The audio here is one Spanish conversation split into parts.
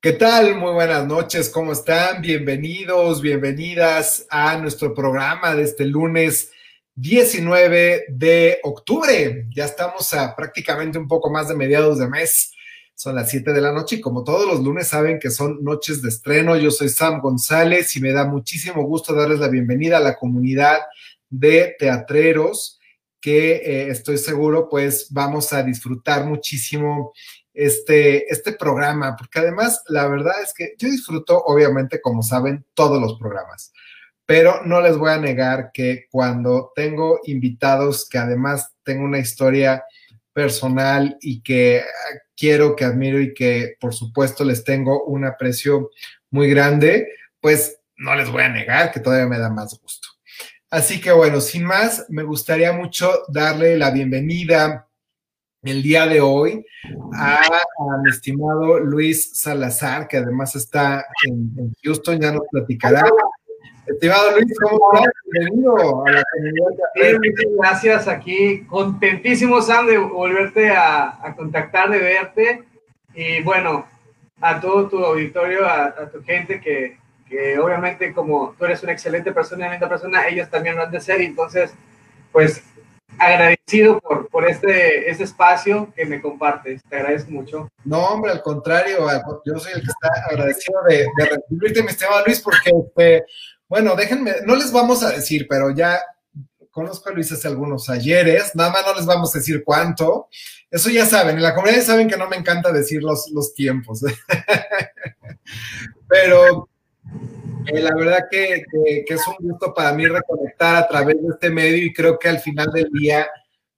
¿Qué tal? Muy buenas noches, ¿cómo están? Bienvenidos, bienvenidas a nuestro programa de este lunes 19 de octubre. Ya estamos a prácticamente un poco más de mediados de mes. Son las 7 de la noche y como todos los lunes saben que son noches de estreno. Yo soy Sam González y me da muchísimo gusto darles la bienvenida a la comunidad de teatreros que eh, estoy seguro pues vamos a disfrutar muchísimo este, este programa, porque además la verdad es que yo disfruto, obviamente, como saben, todos los programas, pero no les voy a negar que cuando tengo invitados que además tengo una historia personal y que quiero, que admiro y que por supuesto les tengo un aprecio muy grande, pues no les voy a negar que todavía me da más gusto. Así que bueno, sin más, me gustaría mucho darle la bienvenida el día de hoy a, mi estimado Luis Salazar, que además está en, Houston, ya nos platicará. Estimado Luis, ¿cómo estás? Bienvenido a la comunidad. muchas gracias aquí. Contentísimo, Sam, de volverte a, contactar, de verte. Y bueno, a todo tu auditorio, a, tu gente que, que, obviamente como tú eres una excelente persona y una persona, ellos también lo han de ser. Entonces, pues agradecido por, por este, este espacio que me compartes. Te agradezco mucho. No, hombre, al contrario, yo soy el que está agradecido de, recibirte, mi estimado Luis, porque, este, bueno, déjenme, no les vamos a decir, pero ya conozco a Luis hace algunos ayeres, nada más no les vamos a decir cuánto. Eso ya saben, en la comunidad saben que no me encanta decir los, los tiempos. pero eh, la verdad que, es un gusto para mí reconectar a través de este medio y creo que al final del día,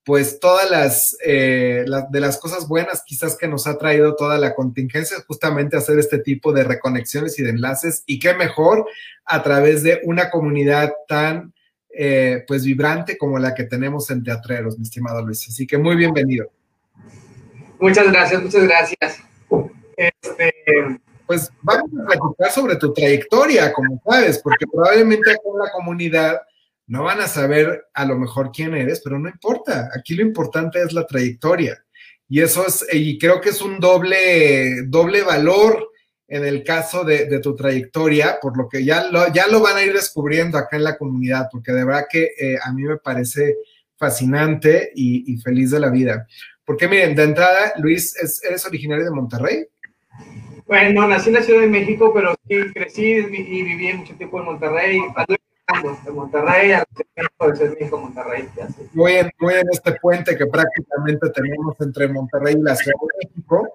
pues todas las, eh, de las cosas buenas quizás que nos ha traído toda la contingencia es justamente hacer este tipo de reconexiones y de enlaces y qué mejor a través de una comunidad tan eh, pues vibrante como la que tenemos en Teatreros, mi estimado Luis. Así que muy bienvenido. Muchas gracias, muchas gracias. Este, pues vamos a platicar sobre tu trayectoria, como sabes, porque probablemente aquí en la comunidad no van a saber a lo mejor quién eres, pero no importa. Aquí lo importante es la trayectoria. Y eso es, y creo que es un doble, doble valor en el caso de, tu trayectoria, por lo que ya lo, ya lo van a ir descubriendo acá en la comunidad, porque de verdad que eh, a mí me parece fascinante y, feliz de la vida. Porque miren, de entrada, Luis, ¿eres originario de Monterrey? Bueno, nací en la Ciudad de México, pero sí crecí y viví mucho tiempo en Monterrey. De Monterrey a Monterrey. Muy en, muy en este puente que prácticamente tenemos entre Monterrey y la Ciudad de México,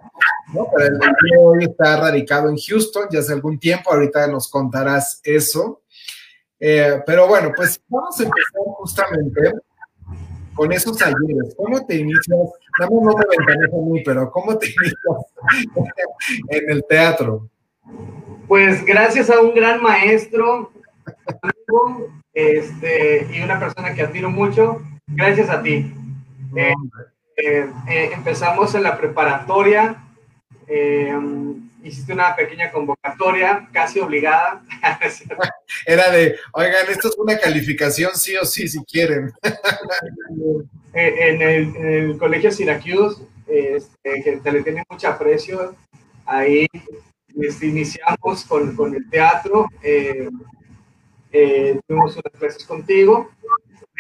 ¿no? Pero el día hoy está radicado en Houston ya hace algún tiempo, ahorita nos contarás eso. Eh, pero bueno, pues vamos a empezar justamente con esos talleres? ¿Cómo te inicias? Dame no te a mí, pero ¿cómo te inicias en el teatro? Pues gracias a un gran maestro este, y una persona que admiro mucho, gracias a ti. Eh, eh, eh, empezamos en la preparatoria, hiciste una pequeña convocatoria, casi obligada. Era de, oigan, esto es una calificación sí o sí, si quieren. Eh, en, el, colegio Syracuse, este, que te le tiene mucho aprecio, ahí este, iniciamos con, con, el teatro, eh, eh, tuvimos unas clases contigo,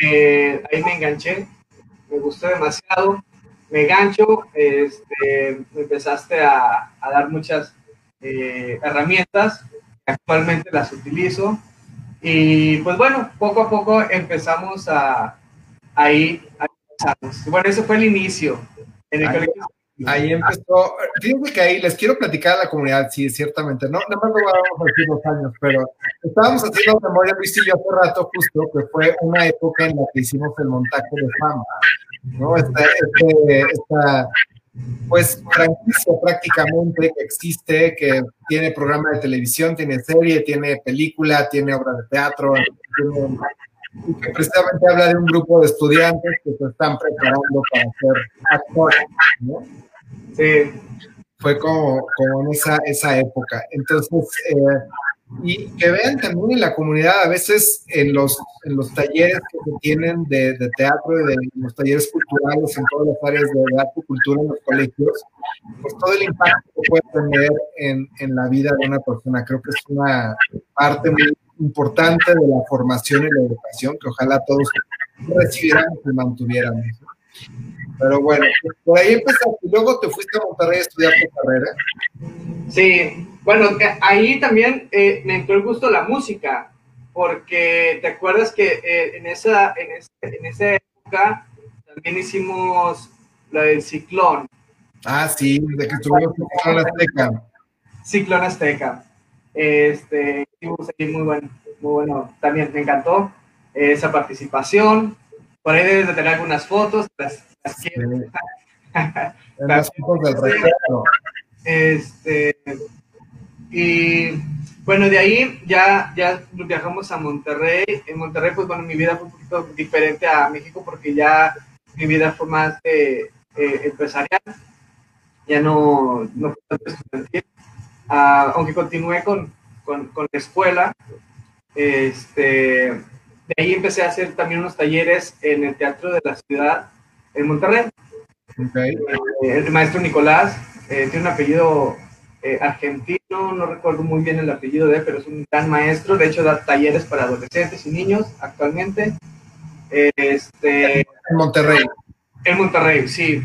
ahí me enganché, me gustó demasiado, me gancho, este, me empezaste a, a dar muchas eh, herramientas, actualmente las utilizo. Y pues bueno, poco a poco empezamos a, a ir. bueno, ese fue el inicio en el ahí, Ahí empezó, fíjense que ahí les quiero platicar a la comunidad, sí, ciertamente, no, no más lo vamos a decir los años, pero estábamos haciendo memoria, Luis y yo hace rato justo, que fue una época en la que hicimos el montaje de fama, ¿no? Esta, este, esta pues franquicia prácticamente que existe, que tiene programa de televisión, tiene serie, tiene película, tiene obra de teatro, y que precisamente habla de un grupo de estudiantes que se están preparando para ser actores, ¿no? Sí. Fue como, como en esa, esa época. Entonces, eh, y que vean también en la comunidad, a veces en los, en los talleres que se tienen de, de teatro y de los talleres culturales en todas las áreas de arte y cultura en los colegios, pues todo el impacto que puede tener en, en la vida de una persona. Creo que es una parte muy importante de la formación y la educación que ojalá todos recibiéramos y mantuviéramos. Pero bueno, por ahí empezaste y luego te fuiste a Monterrey a estudiar tu carrera. Sí, bueno, eh, ahí también eh, me entró el gusto la música, porque te acuerdas que eh, en, esa, en, en, esa época también hicimos la del ciclón. Ah, sí, de que estuvimos en Ciclón Azteca. Ciclón Azteca. Este, muy bueno, muy bueno. También me encantó esa participación. Por ahí debes de tener algunas fotos. Las, las fotos del recuerdo. Este, y bueno, de ahí ya, ya viajamos a Monterrey. En Monterrey, pues bueno, mi vida fue un poquito diferente a México porque ya mi vida fue más de, eh, empresarial. Ya no, no fue estudiantil. Ah, aunque continué con, con, con, la escuela. Este, de ahí empecé a hacer también unos talleres en el Teatro de la Ciudad, en Monterrey. Okay. Eh, el maestro Nicolás eh, tiene un apellido eh, argentino, no recuerdo muy bien el apellido de él, pero es un gran maestro. De hecho, da talleres para adolescentes y niños actualmente. Este, en Monterrey. En Monterrey, sí.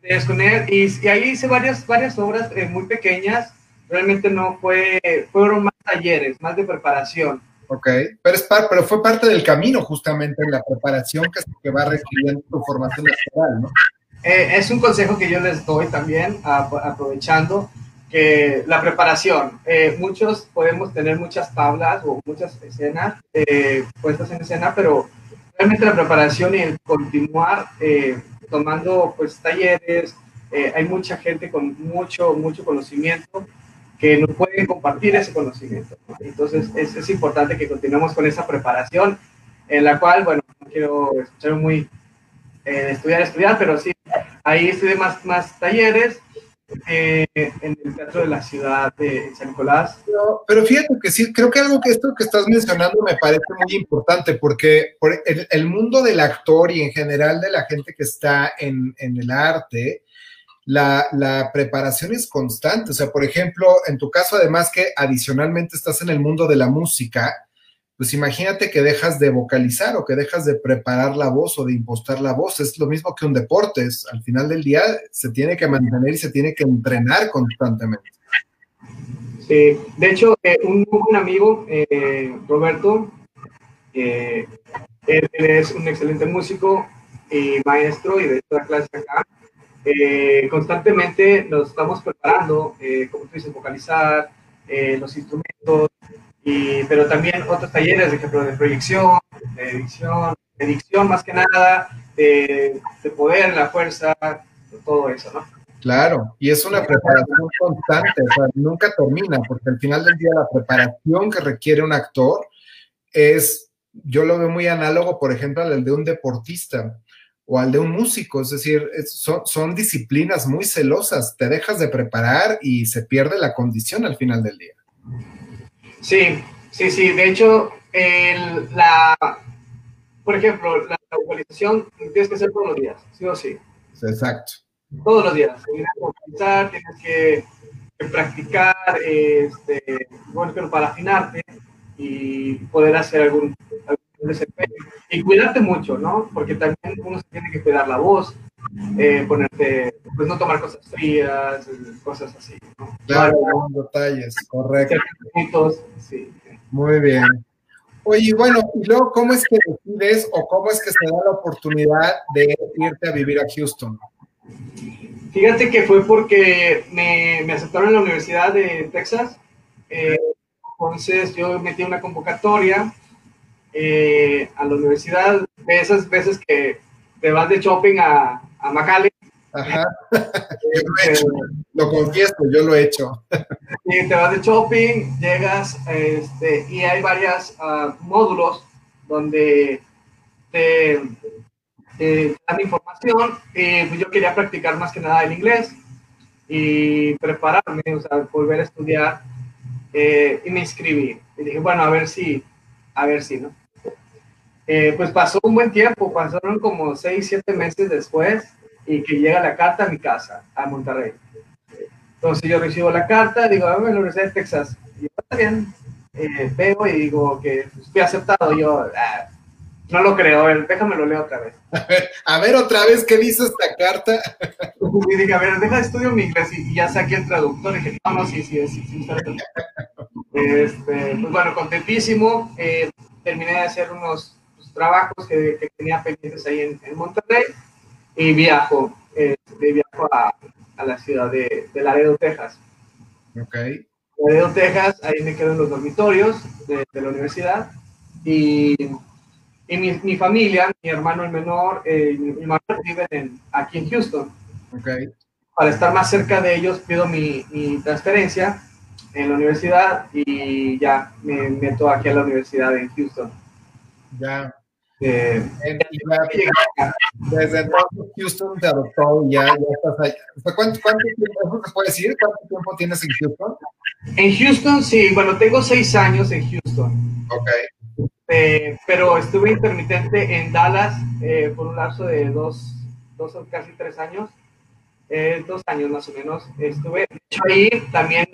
Talleres con él. Y, y, ahí hice varias, varias obras muy pequeñas. Realmente no fue, fueron más talleres, más de preparación Ok, pero, es pero fue parte del camino justamente en la preparación que, que va requiriendo tu formación nacional, ¿no? Eh, es un consejo que yo les doy también, aprovechando que la preparación, eh, muchos podemos tener muchas tablas o muchas escenas eh, puestas en escena, pero realmente la preparación y el continuar tomando pues talleres, hay mucha gente con mucho, mucho conocimiento que nos pueden compartir ese conocimiento. Entonces, es, es, importante que continuemos con esa preparación, en la cual, bueno, no quiero escuchar muy eh, estudiar, estudiar, pero sí, ahí estudié más, más talleres eh, en el Teatro de la Ciudad de San Nicolás. Pero, pero, fíjate que sí, creo que algo que esto que estás mencionando me parece muy importante, porque por el, el mundo del actor y en general de la gente que está en, en el arte, la, la, preparación es constante. O sea, por ejemplo, en tu caso, además que adicionalmente estás en el mundo de la música, pues imagínate que dejas de vocalizar o que dejas de preparar la voz o de impostar la voz. Es lo mismo que un deporte. Es, al final del día se tiene que mantener y se tiene que entrenar constantemente. Sí, de hecho, eh, un, un, amigo, eh, Roberto, eh, él, es un excelente músico y maestro y de esta clase acá eh, constantemente nos estamos preparando, eh, como tú dices, vocalizar, eh, los instrumentos, y, pero también otros talleres, de ejemplo, de proyección, de edición, de dicción más que nada, de, de poder, la fuerza, todo eso, ¿no? Claro, y es una preparación constante, o sea, nunca termina, porque al final del día la preparación que requiere un actor es, yo lo veo muy análogo, por ejemplo, al de un deportista o al de un músico, es decir, son, son, disciplinas muy celosas, te dejas de preparar y se pierde la condición al final del día. Sí, sí, sí, de hecho, el, la, por ejemplo, la vocalización tienes que hacer todos los días, sí o sí. Exacto. Todos los días, tienes que vocalizar, tienes que, que practicar, este, bueno, para afinarte y poder hacer algún. Y cuidarte mucho, ¿no? Porque también uno se tiene que cuidar la voz, eh, ponerte, pues no tomar cosas frías, cosas así, ¿no? Claro, detalles, correcto. Sí. Muy bien. Oye, bueno, y luego, ¿cómo es que decides o cómo es que se da la oportunidad de irte a vivir a Houston? Fíjate que fue porque me, me aceptaron en la Universidad de Texas. Eh, entonces yo metí una convocatoria eh, a la universidad, de esas veces que te vas de shopping a, a McAllen. Ajá. lo, confieso, yo lo he hecho. Y te vas de shopping, llegas este, y hay varios uh, módulos donde te, te, dan información. Y pues yo quería practicar más que nada el inglés y prepararme, o sea, volver a estudiar eh, y me inscribí. Y dije, bueno, a ver si, a ver si, ¿no? Eh, pues pasó un buen tiempo, pasaron como seis, siete meses después y que llega la carta a mi casa, a Monterrey. Entonces yo recibo la carta, digo, a la Universidad de Texas. Y está bien, eh, veo y digo que fui aceptado. Yo, ah, no lo creo, a ver, déjame lo leo otra vez. A ver, otra vez, ¿qué dice esta carta? Y dije, a ver, deja de estudio mi inglés y, ya saqué el traductor. Y dije, no, no, sí, sí, sí, sí, Este, pues bueno, contentísimo. Eh, terminé de hacer unos pues, trabajos que, que, tenía pendientes ahí en, en Monterrey y viajo, eh, viajo a, a, la ciudad de, de Laredo, Texas. Ok. Laredo, Texas, ahí me quedo en los dormitorios de, de la universidad y y mi, mi, familia, mi hermano el menor, eh, mi, mi viven aquí en Houston. Okay. Para estar más cerca de ellos, pido mi, mi transferencia en la universidad y ya me meto aquí a la universidad en Houston. Ya. Eh, desde entonces Houston te adoptó y ya, ya estás allá. ¿Cuánto, ¿Cuánto tiempo puede decir? ¿Cuánto tiempo tienes en Houston? En Houston, sí, bueno, tengo seis años en Houston. Ok. Eh, pero estuve intermitente en Dallas eh, por un lapso de dos, dos o casi tres años, eh, dos años más o menos. Estuve, ahí también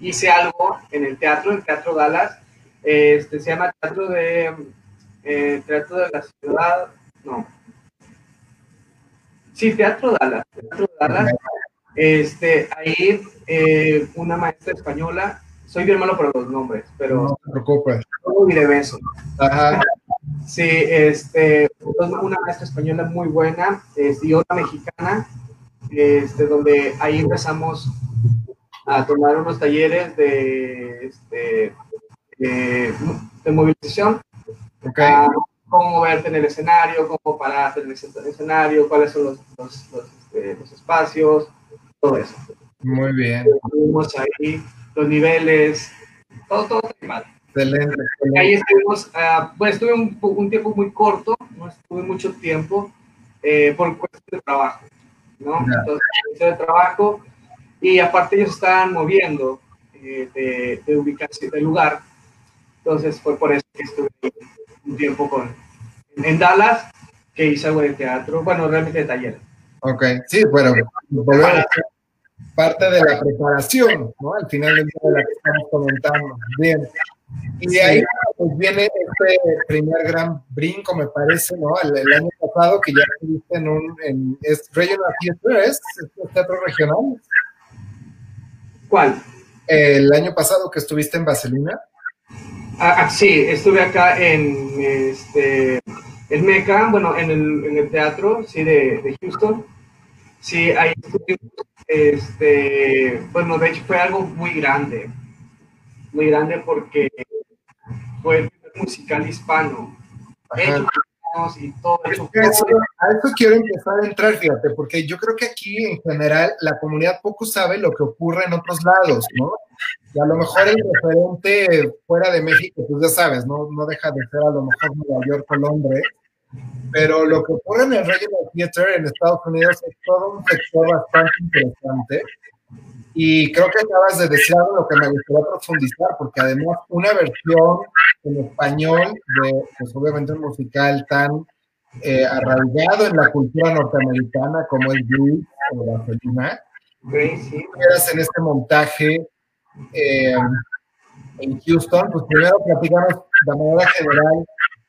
hice algo en el teatro, el Teatro Dallas, este, se llama Teatro de, Teatro de la Ciudad, no. Sí, Teatro Dallas, Teatro Dallas. Este, ahí una maestra española soy bien malo por los nombres, pero. No te preocupes. Y de beso. Ajá. Sí, este, una maestra española muy buena este, y otra mexicana, este, donde ahí empezamos a tomar unos talleres de, este, de, movilización. Okay. cómo moverte en el escenario, cómo pararte en el escenario, cuáles son los, los, los, este, los espacios, todo eso. Muy bien. Estuvimos ahí los niveles, todo, todo mal. Excelente. Ahí estuvimos, uh, pues estuve un, un, tiempo muy corto, no estuve mucho tiempo eh, por cuestiones de trabajo, ¿no? Yeah. Entonces, de trabajo y aparte ellos estaban moviendo eh, de, de, ubicación, de lugar, entonces fue por eso que estuve un tiempo con, en Dallas, que hice algo de teatro, bueno, realmente de taller. Ok, sí, bueno, volvemos parte de la preparación, ¿no? Al final del día de la que estamos comentando. Bien. Y de ahí pues, viene este primer gran brinco, me parece, ¿no? El, el año pasado que ya estuviste en un en, es Regional Theater, ¿es? ¿Es teatro regional? ¿Cuál? El año pasado que estuviste en Vaselina. Ah, ah, sí, estuve acá en este en Meca, bueno, en el, en el teatro, sí, de, de Houston. Sí, ahí estuvimos este, bueno, de hecho fue algo muy grande, muy grande porque fue el primer musical hispano. Y todo eso. eso. A eso quiero empezar a entrar, fíjate, porque yo creo que aquí en general la comunidad poco sabe lo que ocurre en otros lados, ¿no? Y a lo mejor el referente fuera de México, pues ya sabes, no, no deja de ser a lo mejor Nueva York o Londres, pero lo que ocurre en el Regional Theater en Estados Unidos es todo un sector bastante interesante. Y creo que acabas de decir algo lo que me gustaría profundizar, porque además una versión en español de, pues obviamente un musical tan eh, arraigado en la cultura norteamericana como es Grease o Vaselina, sí. en este montaje eh, en Houston, pues primero platicamos de manera general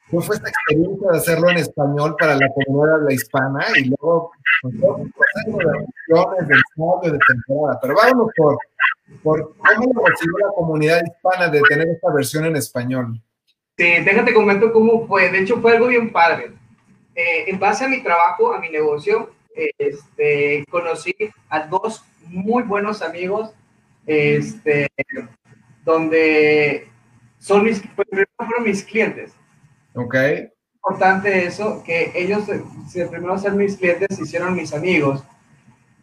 ¿Cómo fue esta experiencia de hacerlo en español para la comunidad la hispana y luego pues, proceso de reuniones, de ensayo, de temporada? Pero vámonos por, por cómo lo recibió la comunidad hispana de tener esta versión en español. Sí, déjate comento cómo fue. De hecho, fue algo bien padre. Eh, en base a mi trabajo, a mi negocio, este, conocí a dos muy buenos amigos, este, donde son mis, fueron mis clientes. Ok. Importante eso, que ellos, se, primero ser mis clientes, se hicieron mis amigos.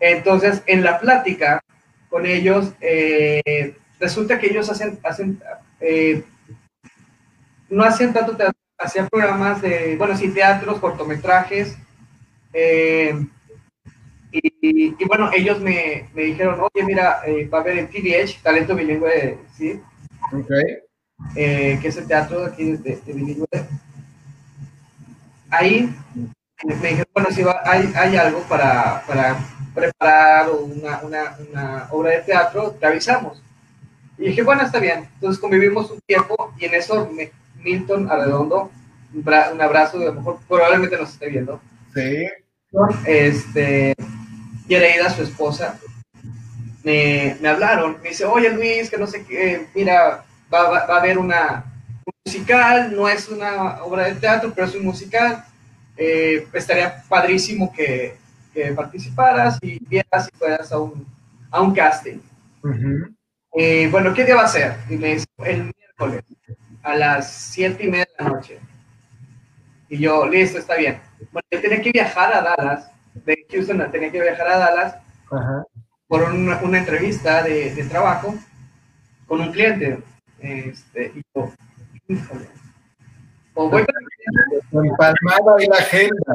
Entonces, en la plática con ellos, eh, resulta que ellos hacen, hacen eh, no hacían tanto teatro, hacían programas de, bueno, sí, teatros, cortometrajes. Eh, y, y, bueno, ellos me, me, dijeron, oye, mira, va a haber en TVH, talento bilingüe, ¿sí? eh, que es el teatro aquí de, de Ahí me dije, bueno, si hay, hay, algo para, para preparar una, una, una, obra de teatro, te avisamos. Y dije, bueno, está bien. Entonces convivimos un tiempo y en eso Milton Arredondo, un, un abrazo, a lo mejor probablemente nos esté viendo. Sí. Este, y Areida, su esposa, me, me, hablaron. Me dice, oye Luis, que no sé qué, mira, va, va, a haber una un musical, no es una obra de teatro, pero es un musical. Eh, estaría padrísimo que, que, participaras y vieras y fueras a un, a un casting. Eh, bueno, ¿qué día va a ser? Y me dice, el miércoles, a las siete y media de la noche. Y yo, listo, está bien. Bueno, yo tenía que viajar a Dallas, de Houston tenía que viajar a Dallas por una, una entrevista de, de, trabajo con un cliente. Este, y yo, o voy a... Empalmada la agenda.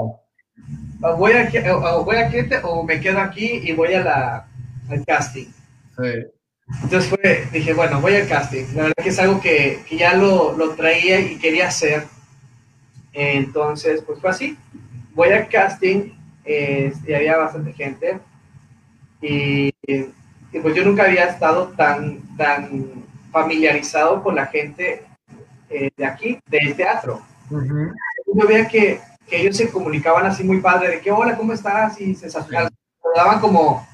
O voy a, o voy a o me quedo aquí y voy a la, al casting. Sí. Entonces fue, dije, bueno, voy al casting. La verdad que es algo que, que ya lo, lo, traía y quería hacer. Entonces, pues fue así. Voy al casting eh, y había bastante gente. Y, y, pues yo nunca había estado tan, tan familiarizado con la gente eh, de aquí, del teatro. Yo veía que, que, ellos se comunicaban así muy padre, de que hola, ¿cómo estás? Y se saludaban como,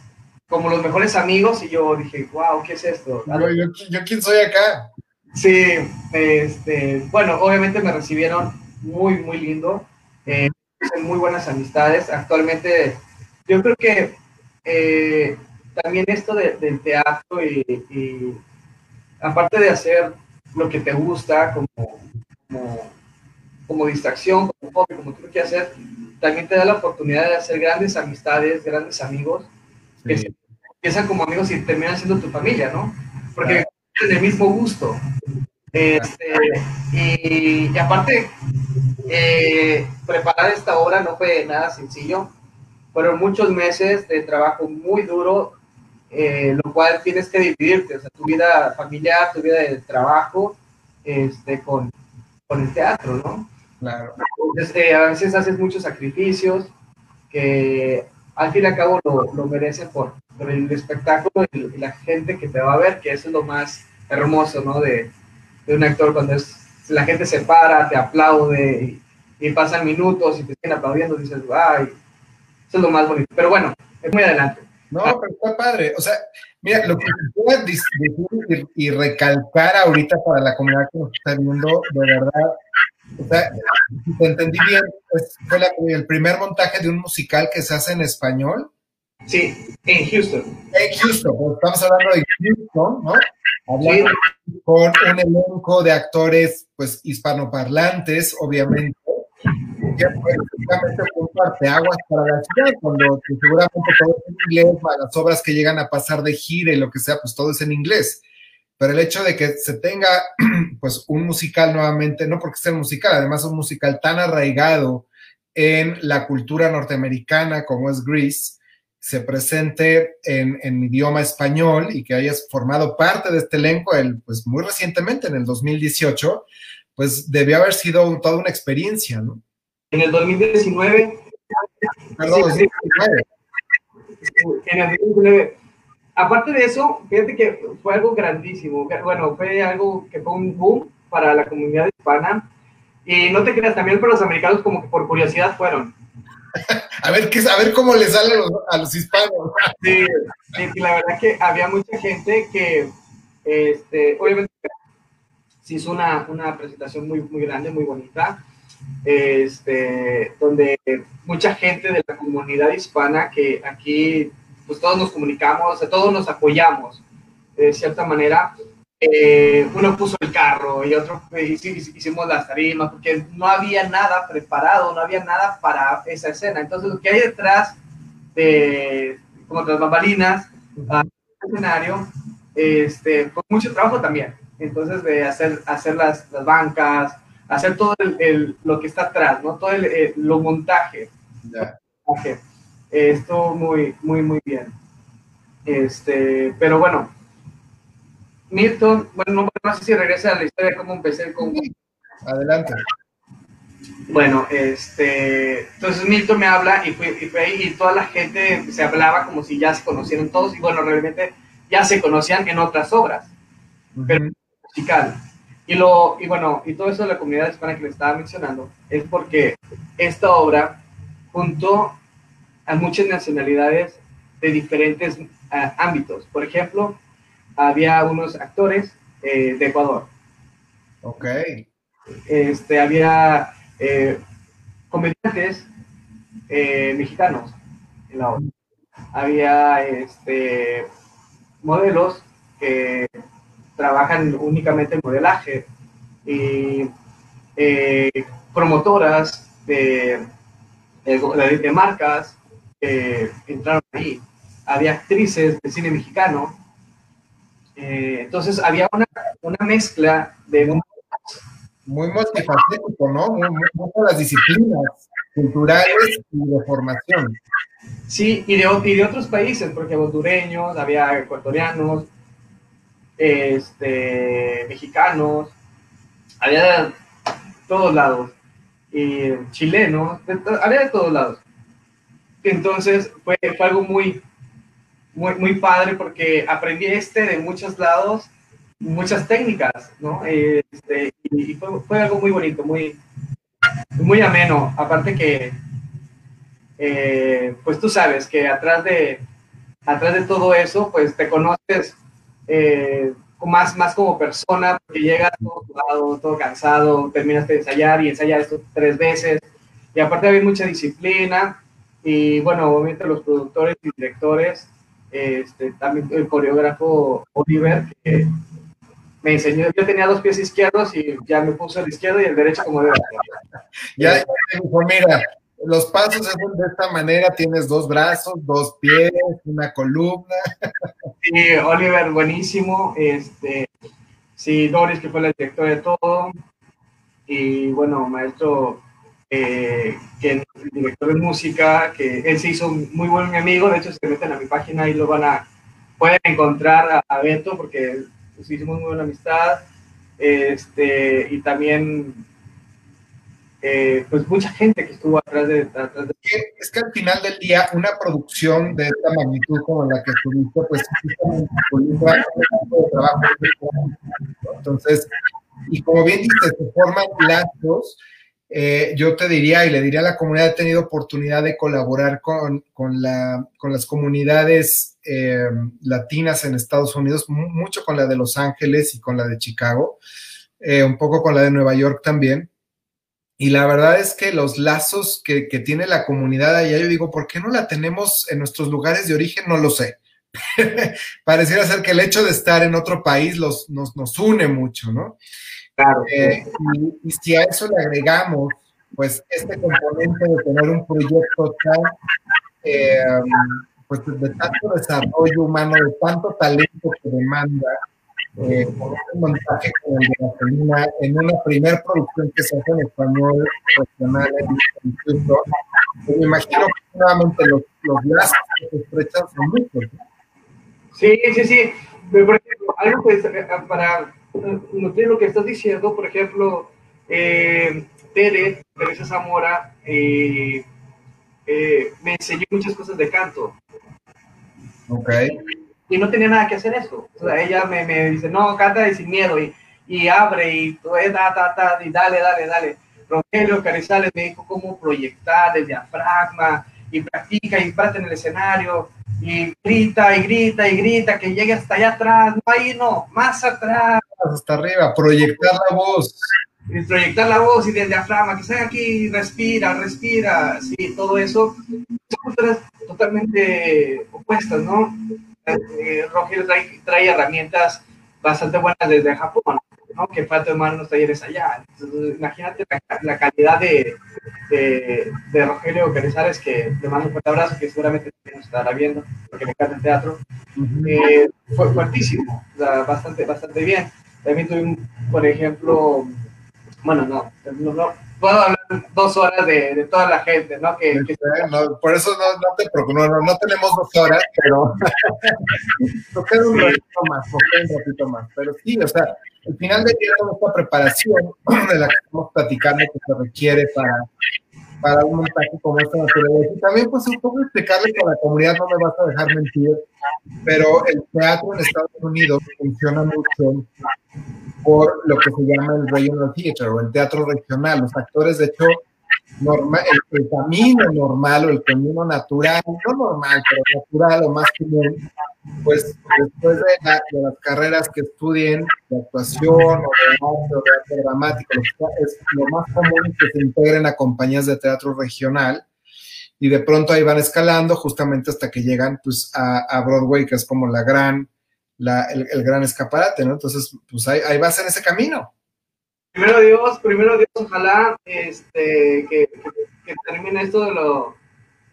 como los mejores amigos y yo dije, wow, ¿qué es esto? Yo, yo, yo quién soy acá. Sí, este, bueno, obviamente me recibieron muy, muy lindo, eh, muy buenas amistades. Actualmente, yo creo que eh, también esto de, del teatro y, y, aparte de hacer lo que te gusta como, como, como distracción, como hobby, como tú lo quieras hacer, también te da la oportunidad de hacer grandes amistades, grandes amigos, que empiezan como amigos y terminan siendo tu familia, ¿no? Porque tienen el mismo gusto. Este, y, y, aparte, eh, preparar esta obra no fue nada sencillo. Fueron muchos meses de trabajo muy duro, eh, lo cual tienes que dividirte, o sea, tu vida familiar, tu vida de trabajo, este, con, con el teatro, ¿no? Claro. Entonces, eh, a veces haces muchos sacrificios que al fin y al cabo lo, lo merecen por, por, el espectáculo y, la gente que te va a ver, que eso es lo más hermoso, ¿no? De, de un actor cuando es, la gente se para, te aplaude y, y pasan minutos y te siguen aplaudiendo, dices, ay, eso es lo más bonito. Pero bueno, es muy adelante. No, pero está padre. O sea, mira, lo que quiero decir y recalcar ahorita para la comunidad que nos está viendo, de verdad, o sea, si te entendí bien, pues, fue el primer montaje de un musical que se hace en español. Sí, en Houston. En Houston, pues estamos hablando de Houston, ¿no? Hablando sí. con un elenco de actores, pues, hispanoparlantes, obviamente que fue precisamente un parteaguas para la ciudad, cuando pues, seguramente todo es en inglés, las obras que llegan a pasar de gira y lo que sea, pues todo es en inglés. Pero el hecho de que se tenga, pues, un musical nuevamente, no porque sea un musical, además un musical tan arraigado en la cultura norteamericana como es Grease, se presente en, en, idioma español y que hayas formado parte de este elenco, el, pues muy recientemente, en el 2018, pues debió haber sido toda una experiencia, ¿no? En el 2019. Perdón, sí, 2019. En el 2019. Aparte de eso, fíjate que fue algo grandísimo. Bueno, fue algo que fue un boom para la comunidad hispana. Y no te creas, también para los americanos, como que por curiosidad fueron. A ver, qué, a ver cómo les sale a los, a los hispanos. sí, sí, la verdad que había mucha gente que, este, obviamente, se hizo una, una presentación muy, muy grande, muy bonita este, donde mucha gente de la comunidad hispana que aquí pues todos nos comunicamos, todos nos apoyamos de cierta manera. Eh, uno puso el carro y otro hicimos las tarimas porque no había nada preparado, no había nada para esa escena. Entonces lo que hay detrás de como otras bambalinas, al escenario, este, con mucho trabajo también. Entonces de hacer, hacer las, las bancas, hacer todo el, el, lo que está atrás, ¿no? Todo el, el lo montaje. Yeah. Esto muy, muy, muy bien. Este, pero bueno, Milton, bueno, no, sé si regresa a la historia de cómo empecé con... Adelante. Bueno, este, entonces Milton me habla y fue, y fue ahí y toda la gente se hablaba como si ya se conocieran todos y bueno, realmente ya se conocían en otras obras, pero musical. Y, lo, y bueno, y todo eso de la comunidad hispana que le estaba mencionando es porque esta obra juntó a muchas nacionalidades de diferentes ah, ámbitos. Por ejemplo, había unos actores eh, de Ecuador. Ok. Este, había eh, comediantes eh, mexicanos en la obra. Había este, modelos que trabajan únicamente en modelaje y eh, promotoras de, de, marcas que entraron ahí. Había actrices de cine mexicano. Entonces había una, una mezcla de muy multifacético, ¿no? Muy, muy, las disciplinas culturales y de formación. Sí, y de, y de otros países, porque hondureños, había ecuatorianos, este, mexicanos, había de todos lados, y chilenos, había de todos lados. Entonces fue, fue algo muy, muy, muy padre porque aprendí este de muchos lados muchas técnicas, ¿no? Este, y fue, algo muy bonito, muy, muy ameno. Aparte que, eh, pues tú sabes que atrás de, atrás de todo eso, pues te conoces eh, más, más como persona, porque llegas todo todo cansado, terminas de ensayar y ensayar esto tres veces. Y aparte había mucha disciplina. Y bueno, obviamente los productores y directores, este, también el coreógrafo Oliver, que me enseñó, yo tenía dos pies izquierdos y ya me puso el izquierdo y el derecho como debe. Ya, ya mira, los pasos son de esta manera, tienes dos brazos, dos pies, una columna. Sí, Oliver, buenísimo. Este, sí, Doris, que fue la directora de todo. Y bueno, maestro, eh, que el director de música, que él se hizo muy buen amigo, de hecho se meten a mi página y lo van a, pueden encontrar a, Beto porque pues hicimos muy buena amistad, este, y también, eh, pues mucha gente que estuvo atrás de, Es que al final del día, una producción de esta magnitud como la que tuviste, pues entonces, y como bien dices, se forman lazos eh, yo te diría y le diría a la comunidad, he tenido oportunidad de colaborar con, con las comunidades eh, latinas en Estados Unidos, mucho con la de Los Ángeles y con la de Chicago, eh, un poco con la de Nueva York también. Y la verdad es que los lazos que, tiene la comunidad allá, yo digo, ¿por qué no la tenemos en nuestros lugares de origen? No lo sé. Pareciera ser que el hecho de estar en otro país los, nos, nos une mucho, ¿no? Claro. Eh, y, si a eso le agregamos, pues, este componente de tener un proyecto tan, eh, pues, de tanto desarrollo humano, de tanto talento que demanda, eh, por un montaje como el de gasolina, en una primera producción que se hace en español regional en Instituto, pues me imagino que nuevamente los, los lazos que se estrechan son muchos. Sí, sí, sí. Por ejemplo, algo que para noté lo que estás diciendo, por ejemplo, eh, Tere, Teresa Zamora, eh, eh, me enseñó muchas cosas de canto. Ok. Y no tenía nada que hacer eso. O sea, ella me, me dice, no, canta y sin miedo, y, y abre, y, da, da, da, y dale, dale, dale. Rogelio Carizales me dijo cómo proyectar el diafragma, y practica y parte en el escenario, y grita y grita y grita, que llegue hasta allá atrás, no ahí no, más atrás. Hasta arriba, proyectar la voz. Y proyectar la voz y del diafragma, que salga aquí, respira, respira, sí, todo eso. Son totalmente opuestas, ¿no? Eh, Rogelio trae, trae herramientas bastante buenas desde Japón, ¿no? Que falta de unos talleres allá. imagínate la, calidad de, de, Rogelio Carizales, que le mando un fuerte abrazo, que seguramente nos estará viendo, porque me encanta el teatro. Eh, fue fuertísimo, bastante, bastante bien. También tuvimos, por ejemplo, bueno, no, no, puedo hablar dos horas de, toda la gente, ¿no? Que, por eso no, no te preocupes, no, no, tenemos dos horas, pero nos queda un ratito más, nos queda un ratito más. Pero sí, o sea, al final de día, esta preparación de la que estamos platicando que se requiere para, para un montaje como esta naturaleza. Y también, pues, un poco explicarle a la comunidad, no me vas a dejar mentir, pero el teatro en Estados Unidos funciona mucho por lo que se llama el regional theater o el teatro regional. Los actores, de hecho, normal, el, camino normal o el camino natural, no normal, pero natural o más común, pues después de, las carreras que estudien de actuación o de arte o de arte dramático, es lo más común que se integren a compañías de teatro regional y de pronto ahí van escalando justamente hasta que llegan pues a, Broadway, que es como la gran, la, el, gran escaparate, ¿no? Entonces, pues ahí, ahí vas en ese camino. Primero Dios, primero Dios, ojalá este, que, que, termine esto de lo,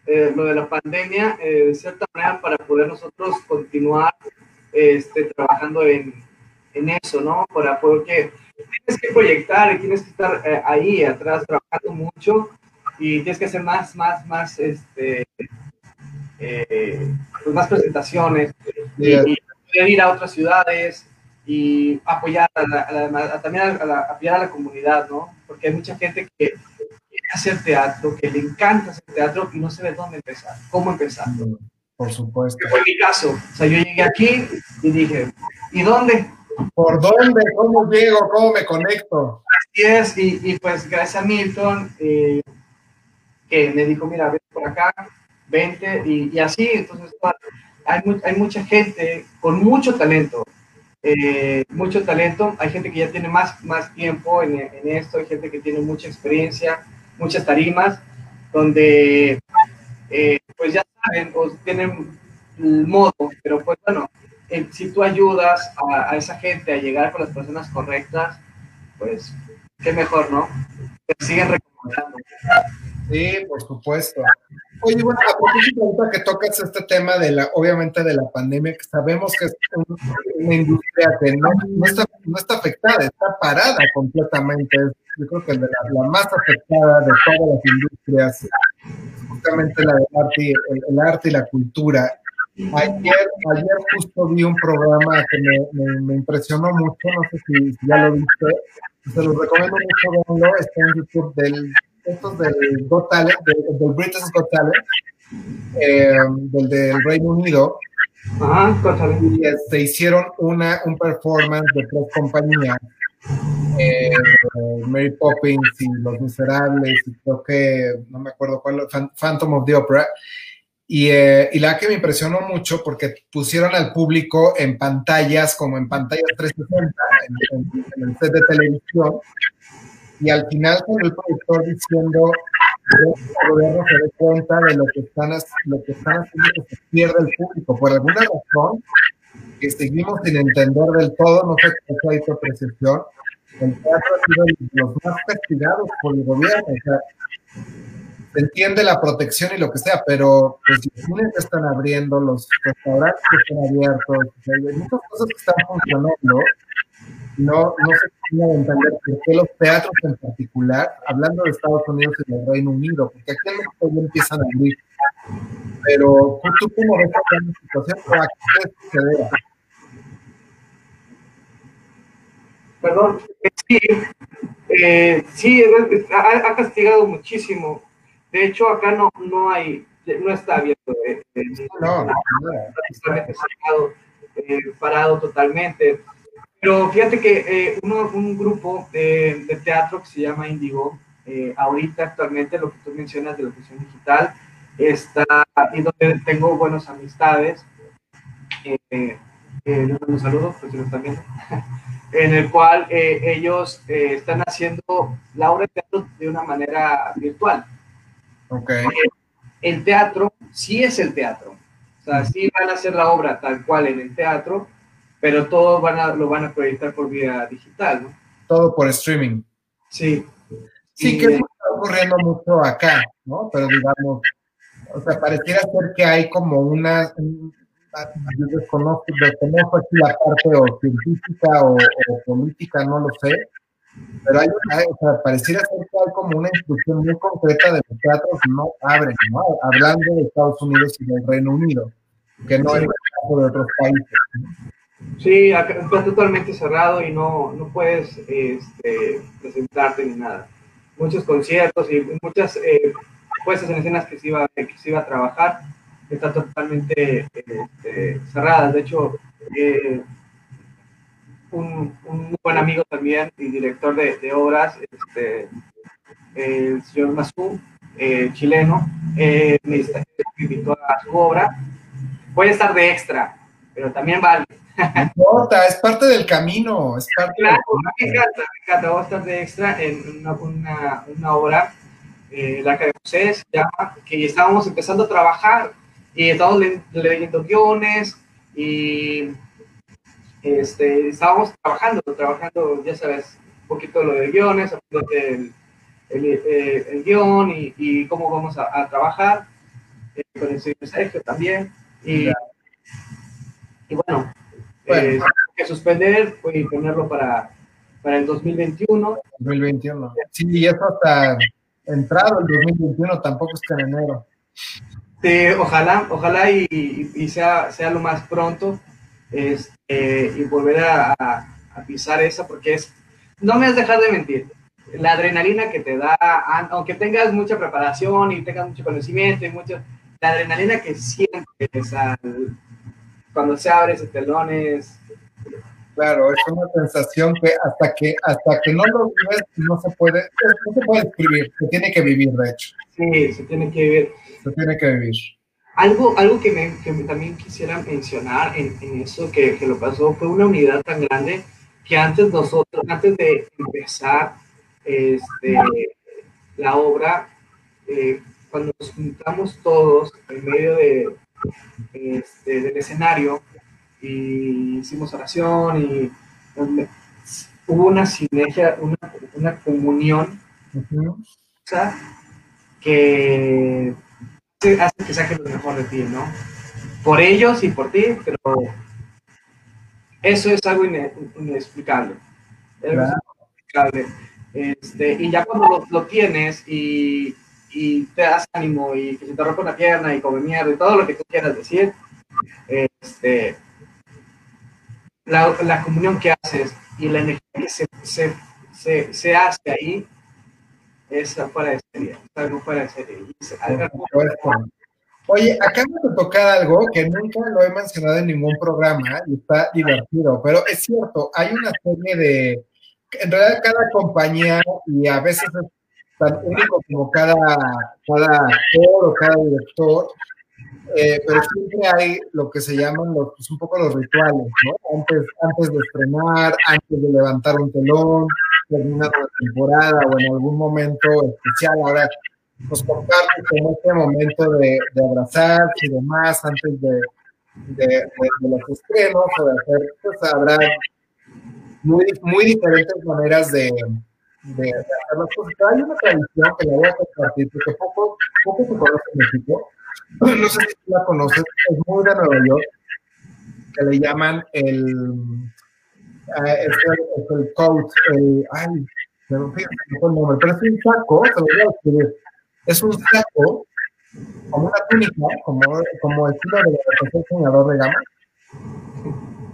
eh, lo de la pandemia, eh, de cierta manera, para poder nosotros continuar este, trabajando en, en eso, ¿no? Para poder que tienes que proyectar y tienes que estar eh, ahí atrás trabajando mucho y tienes que hacer más, más, más, este, pues más presentaciones y, y, poder ir a otras ciudades, y apoyar a la, también a apoyar a la comunidad, ¿no? Porque hay mucha gente que hacer teatro, que le encanta hacer teatro y no sabe dónde empezar, cómo empezar. Por supuesto. Que fue mi caso. O sea, yo llegué aquí y dije, ¿y dónde? ¿Por dónde? ¿Cómo llego? ¿Cómo me conecto? Así es, y, y pues gracias a Milton, eh, que me dijo, mira, ven por acá, vente, y, y así, entonces hay, hay mucha gente con mucho talento, eh, mucho talento, hay gente que ya tiene más, más tiempo en, en, esto, hay gente que tiene mucha experiencia, muchas tarimas, donde eh, pues ya saben o tienen el modo, pero pues bueno, eh, si tú ayudas a, esa gente a llegar con las personas correctas, pues qué mejor, ¿no? Te siguen recomendando. Sí, por supuesto. Oye, bueno, a propósito, que tocas este tema de la, obviamente de la pandemia, que sabemos que es una industria que no, está, no está afectada, está parada completamente. Yo creo que la, la más afectada de todas las industrias, justamente la del arte, el, el arte y la cultura. Ayer, ayer justo vi un programa que me, me, me impresionó mucho, no sé si, si, ya lo viste, se los recomiendo mucho verlo, está en YouTube del estos del Got Talent, del, del British Got Talent, eh, del del Reino Unido, Ajá, y se este, hicieron una, un performance de tres compañías, eh, Mary Poppins y Los Miserables, y creo que, no me acuerdo cuál, Phantom of the Opera, y, eh, y, la que me impresionó mucho porque pusieron al público en pantallas, como en pantallas 360, en, en, en el set de televisión, y al final con el productor diciendo el gobierno se dé cuenta de lo que están, lo que están haciendo que se pierde el público. Por alguna razón, que seguimos sin entender del todo, no sé qué fue tu apreciación, el teatro ha sido de los más castigados por el gobierno. O sea, se entiende la protección y lo que sea, pero pues, los cines están abriendo, los restaurantes están abiertos, o sea, hay muchas cosas que están funcionando no, no se tiene entender por qué los teatros en particular, hablando de Estados Unidos y del Reino Unido, porque aquí en México ya empiezan a abrir. Pero tú, cómo ves la situación, ¿a qué sucederá? Perdón, sí, eh, sí ha, ha, castigado muchísimo. De hecho, acá no, no hay, no está abierto. Eh, eh, no, no, no, no, eh, parado totalmente. Pero fíjate que eh, uno, un grupo de, de, teatro que se llama Indigo, eh, ahorita actualmente lo que tú mencionas de la fusión digital, está y donde tengo buenas amistades. Eh, eh, les mando un saludo, pues si lo están viendo. en el cual eh, ellos eh, están haciendo la obra de teatro de una manera virtual. Okay. el teatro sí es el teatro. O sea, sí van a hacer la obra tal cual en el teatro, pero todo van a, lo van a proyectar por vía digital, ¿no? Todo por streaming. Sí. Sí, y, que está ocurriendo mucho acá, ¿no? Pero digamos, o sea, pareciera ser que hay como una, yo desconozco, desconozco aquí la parte o científica o, o, política, no lo sé, pero hay una, o sea, pareciera ser que hay como una instrucción muy concreta de los teatros no abren, ¿no? Hablando de Estados Unidos y del Reino Unido, que no es el caso de otros países. Sí, está totalmente cerrado y no, no puedes este, presentarte ni nada. Muchos conciertos y muchas eh, puestas en escenas que se iba, que se iba a trabajar están totalmente este, cerradas. De hecho, eh, un, un, buen amigo también y director de, de obras, este, el señor Mazú, eh, chileno, eh, me invitó a su obra. Voy a estar de extra, pero también vale. No importa, es parte del camino. Es parte claro, me encanta, me encanta. Voy a estar de extra en una, una, una obra, eh, la que José se llama, que estábamos empezando a trabajar y estábamos leyendo guiones y este, estábamos trabajando, trabajando, ya sabes, un poquito lo de guiones, el, el, eh, el, guion y, y, cómo vamos a, a trabajar eh, con el señor Sergio también. Y, y bueno, bueno. Eh, que suspender y ponerlo para, para el 2021. 2021. Sí, y eso hasta entrado el 2021, tampoco está en enero. Sí, ojalá, ojalá y, y, sea, sea lo más pronto este, y volver a, a, pisar esa porque es, no me has dejado de mentir, la adrenalina que te da, aunque tengas mucha preparación y tengas mucho conocimiento y mucho, la adrenalina que sientes al, cuando se abre ese telón es... Claro, es una sensación que hasta que hasta que no lo vives no se puede no se puede escribir, se tiene que vivir de hecho. Sí, se tiene que vivir. Se tiene que vivir. Algo, algo que, me, que también quisiera mencionar en, en eso que, que, lo pasó fue una unidad tan grande que antes nosotros, antes de empezar este, la obra, eh, cuando nos juntamos todos en medio de, este, del escenario y hicimos oración y hubo una sinergia, una, una comunión uh -huh. que hace que saques lo mejor de ti, ¿no? Por ellos y por ti, pero eso es algo inexplicable. Claro. Es inexplicable. Este, y ya cuando lo, lo tienes y, y, te das ánimo y que se te rompe una pierna y come mierda y todo lo que tú quieras decir, este, la, la comunión que haces y la energía que se, se, se, se hace ahí es fuera de serie, algo fuera. Oye, acabo de tocar algo que nunca lo he mencionado en ningún programa y está divertido, pero es cierto, hay una serie de, en realidad cada compañía y a veces es tan único como cada, cada actor o cada director, eh, pero siempre hay lo que se llaman los, pues un poco los rituales, ¿no? Antes, antes de estrenar, antes de levantar un telón, terminando la temporada o en algún momento especial. Ahora nos comparten en este momento de, de y demás antes de, de, de, los estrenos o de hacer, pues habrá muy, muy diferentes maneras de, de, de hacer las cosas. Hay una tradición que la voy a compartir porque poco, poco se conoce en México. No sé si la conoces, es muy de Nueva York, que le llaman el, es, el, es el coat, el, ay, me olvidó el nombre, pero es un saco, se lo voy a escribir, es un saco, como una túnica, como, como el estilo de la señador de gama,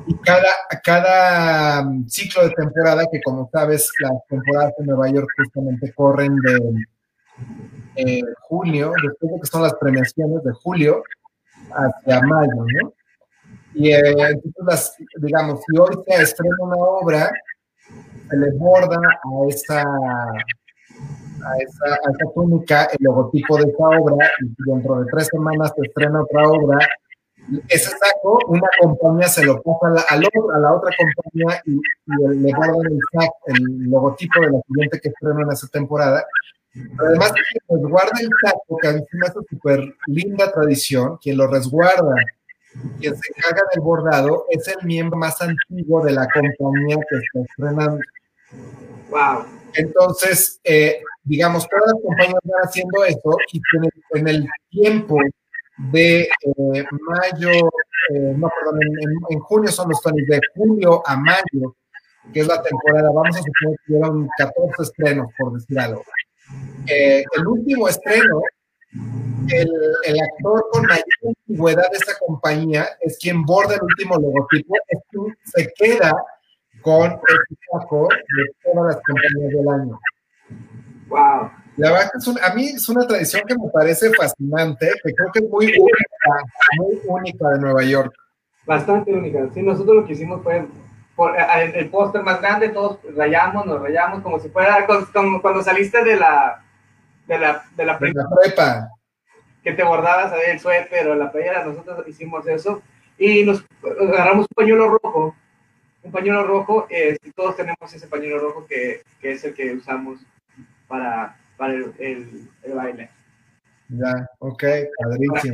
y cada, cada um, ciclo de temporada, que como sabes, las temporadas de Nueva York justamente corren de eh, junio, después de que son las premiaciones de julio, hacia mayo, ¿no? Y eh, entonces, las, digamos, si hoy se estrena una obra, se le borda a esa, a esa, a esa túnica el logotipo de esa obra, y dentro de tres semanas se estrena otra obra, ese saco, una compañía se lo pasa a la, a la, otra compañía y, y, le guardan el saco, el logotipo de la siguiente que estrena en esa temporada. Pero además, quien resguarda el saco, que a mí me hace súper linda tradición, quien lo resguarda, quien se encarga del bordado, es el miembro más antiguo de la compañía que está estrenando. Wow. Entonces, eh, digamos, todas las compañías van haciendo eso y en el, en el tiempo de eh, mayo, eh, no, perdón, en, en, junio son los Tonys, de julio a mayo que es la temporada, vamos a suponer que llevan 14 estrenos, por decir algo. Eh, el último estreno, el, el, actor con mayor antigüedad de esa compañía es quien borda el último logotipo, es quien se queda con el saco de todas las compañías del año. Wow. La verdad que es un, a mí es una tradición que me parece fascinante, que creo que es muy única, muy única de Nueva York. Bastante única. Sí, nosotros lo que hicimos fue por, el, el póster más grande, todos rayamos, nos rayamos como si fuera como cuando saliste de la de la, de la, de la prepa. Que te bordabas ahí el suéter o la playera, nosotros hicimos eso y nos agarramos un pañuelo rojo, un pañuelo rojo, eh, todos tenemos ese pañuelo rojo que, que, es el que usamos para, para el, el, el baile. Ya, ok, padrísimo.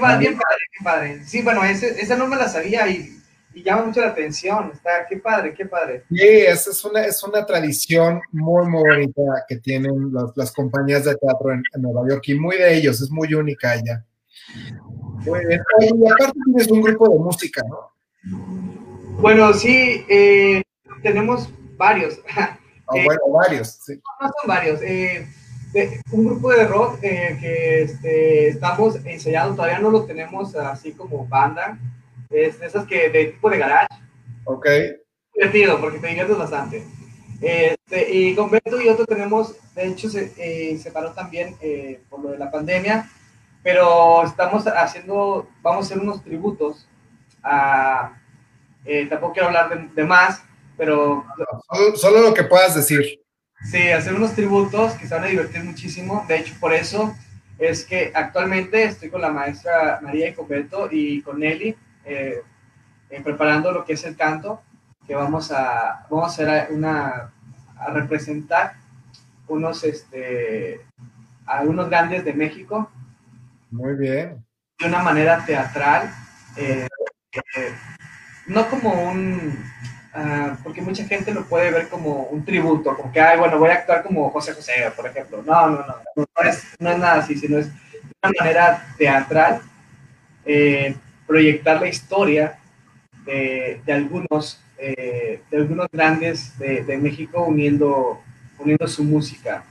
Bien, bien padre, qué padre. Sí, bueno, ese, esa no me la sabía y y llama mucho la atención. Está, qué padre, qué padre. Sí, esa es una, es una tradición muy, muy bonita que tienen las, las compañías de teatro en, en, Nueva York y muy de ellos, es muy única allá. Muy bien. Y aparte tienes un grupo de música, ¿no? Bueno, sí, eh, tenemos varios. Oh, eh, bueno, varios, sí. No, son varios. Eh, de, un grupo de rock eh, que este, estamos ensayando, todavía no lo tenemos así como banda, es de esas que de tipo de garage. Ok. Divertido, porque te diviertes bastante. Este, y con Beto y otro tenemos, de hecho, se eh, separó también eh, por lo de la pandemia, pero estamos haciendo, vamos a hacer unos tributos a, eh, tampoco quiero hablar de, de más, pero... Solo, solo, lo que puedas decir. Sí, hacer unos tributos que se van a divertir muchísimo, de hecho, por eso es que actualmente estoy con la maestra María Icobeto y con Nelly, eh, eh, preparando lo que es el canto, que vamos a, vamos a hacer una, a representar unos, este, algunos grandes de México. Muy bien. De una manera teatral, eh, eh no como un, uh, porque mucha gente lo puede ver como un tributo, como que, ay, bueno, voy a actuar como José José, por ejemplo. No, no, no, no, es, no es nada así, sino es de una manera teatral. Eh, proyectar la historia de, de algunos, eh, de algunos grandes de, de, México uniendo, uniendo su música.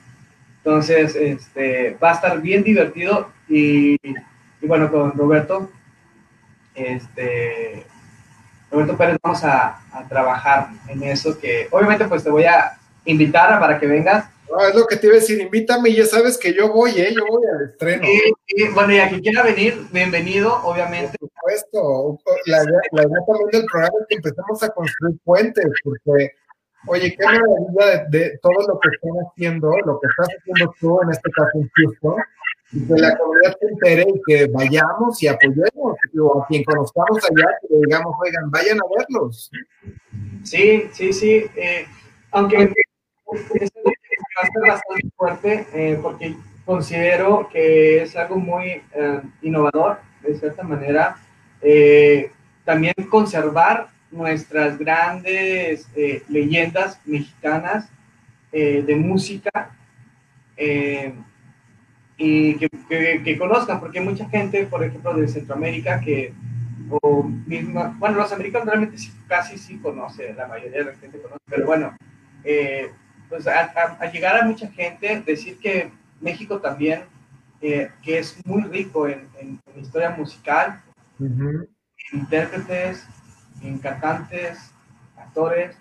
Entonces, este, va a estar bien divertido y, y bueno, con Roberto, este, Roberto Pérez vamos a, a, trabajar en eso que obviamente pues te voy a invitar para que vengas no, es lo que te iba a decir, invítame y ya sabes que yo voy, ¿eh? Yo voy al estreno. Sí. Bueno, y a quien quiera venir, bienvenido, obviamente. Supuesto. La idea, también del programa es que empecemos a construir puentes, porque, oye, qué maravilla de, de, todo lo que están haciendo, lo que estás haciendo tú, en este caso en Houston, y que la comunidad se entere y que vayamos y apoyemos, o a quien conozcamos allá, que digamos, oigan, vayan a verlos. Sí, sí, sí. Eh, aunque ser bastante fuerte eh, porque considero que es algo muy eh, innovador, de cierta manera. Eh, también conservar nuestras grandes eh, leyendas mexicanas de música y que, que, conozcan, porque hay mucha gente, por ejemplo, de Centroamérica que, o misma, bueno, los americanos realmente casi sí conocen, la mayoría de la gente conoce, pero bueno, eh, pues a, llegar a mucha gente, decir que México también, eh, que es muy rico en historia musical, intérpretes, en cantantes, actores,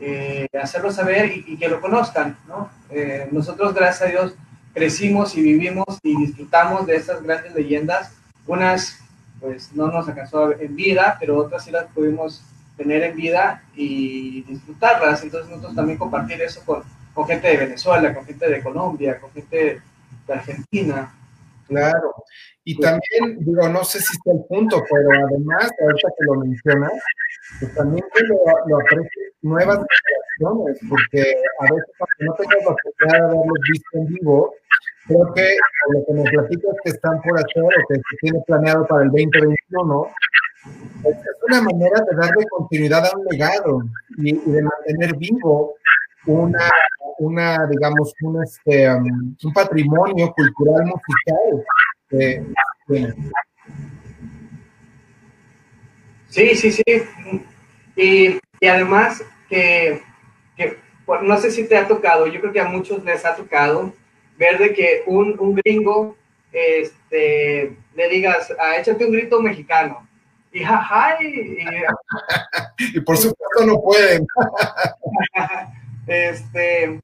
eh, hacerlo saber y, y, que lo conozcan, ¿no? Eh, nosotros, gracias a Dios, crecimos y vivimos y disfrutamos de estas grandes leyendas. Unas, pues, no nos alcanzó en vida, pero otras sí las pudimos tener en vida y disfrutarlas. Entonces nosotros también compartir eso con, con gente de Venezuela, con gente de Colombia, con gente de Argentina. Claro. Y pues, también, digo, no sé si está el punto, pero además, ahorita que lo mencionas, pues también que lo, lo aprecies nuevas generaciones, porque a veces cuando no tengas la oportunidad de haberlos visto en vivo, creo que lo que nos platicas que están por hacer o que se tiene planeado para el 2021, es una manera de darle continuidad a un legado y, y de mantener vivo una, una digamos, un, este, um, un patrimonio cultural musical. Eh, eh. Sí, sí, sí. Y, y, además que que no sé si te ha tocado, yo creo que a muchos les ha tocado ver de que un, un gringo este, le digas, ah, échate un grito mexicano. Y jaja, y, y, por supuesto no pueden. este,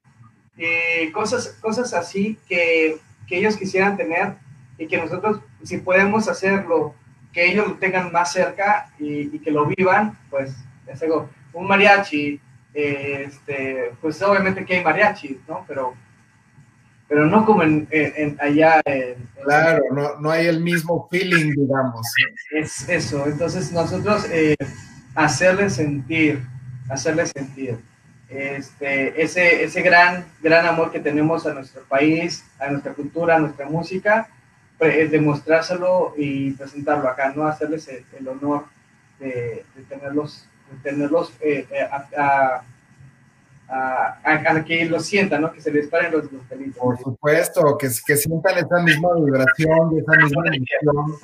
y cosas, cosas así que, que ellos quisieran tener y que nosotros, si podemos hacerlo, que ellos lo tengan más cerca y, y que lo vivan, pues, les digo, un mariachi, este, pues obviamente que hay mariachi, ¿no? Pero, pero no como en, en, allá. claro, no, no, hay el mismo feeling, digamos. Es eso, entonces nosotros eh, hacerle sentir, hacerle sentir este, ese, ese gran, gran amor que tenemos a nuestro país, a nuestra cultura, a nuestra música, pues, demostrárselo y presentarlo acá, no hacerles el, honor de, de tenerlos tenerlos eh, eh, a, a, que lo sientan, ¿no? Que se les paren los, los pelitos. Por supuesto, que, que sientan esa misma vibración, esa misma emoción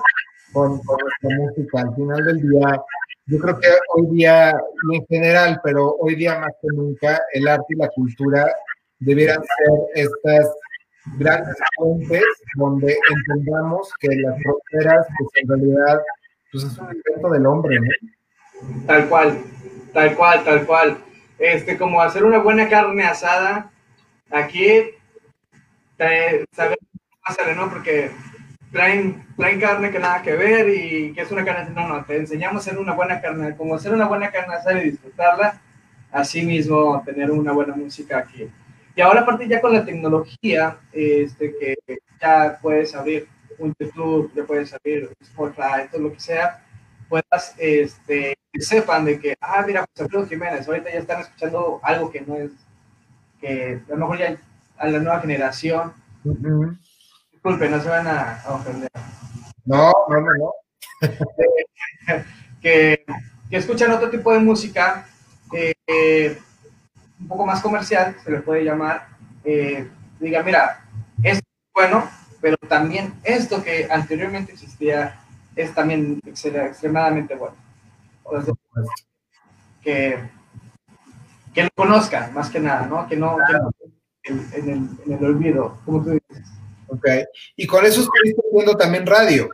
con, con nuestra música. Al final del día, yo creo que hoy día, en general, pero hoy día más que nunca, el arte y la cultura debieran ser estas grandes fuentes donde entendamos que las fronteras, pues en realidad, pues es un invento del hombre, ¿no? Tal cual, tal cual, tal cual. Este, como hacer una buena carne asada, aquí, saber ¿no? Porque traen, traen carne que nada que ver y que es una carne, no, no, te enseñamos a hacer una buena carne, como hacer una buena carne asada y disfrutarla, así mismo tener una buena música aquí. Y ahora aparte ya con la tecnología, este, que ya puedes abrir un YouTube, ya puedes abrir Spotify, todo lo que sea, puedas, este, que sepan de que, ah, mira, José Alfredo Jiménez, ahorita ya están escuchando algo que no es, que a lo mejor ya a la nueva generación, disculpen, no se van a, ofender. No, no, no, no. que, que, escuchan otro tipo de música, eh, un poco más comercial, se le puede llamar, eh, diga, mira, es bueno, pero también esto que anteriormente existía es también extremadamente bueno. que, que lo conozcan, más que nada, ¿no? Que no, en, el, en, el, olvido, como tú dices. Ok. Y con eso estuviste viendo también radio.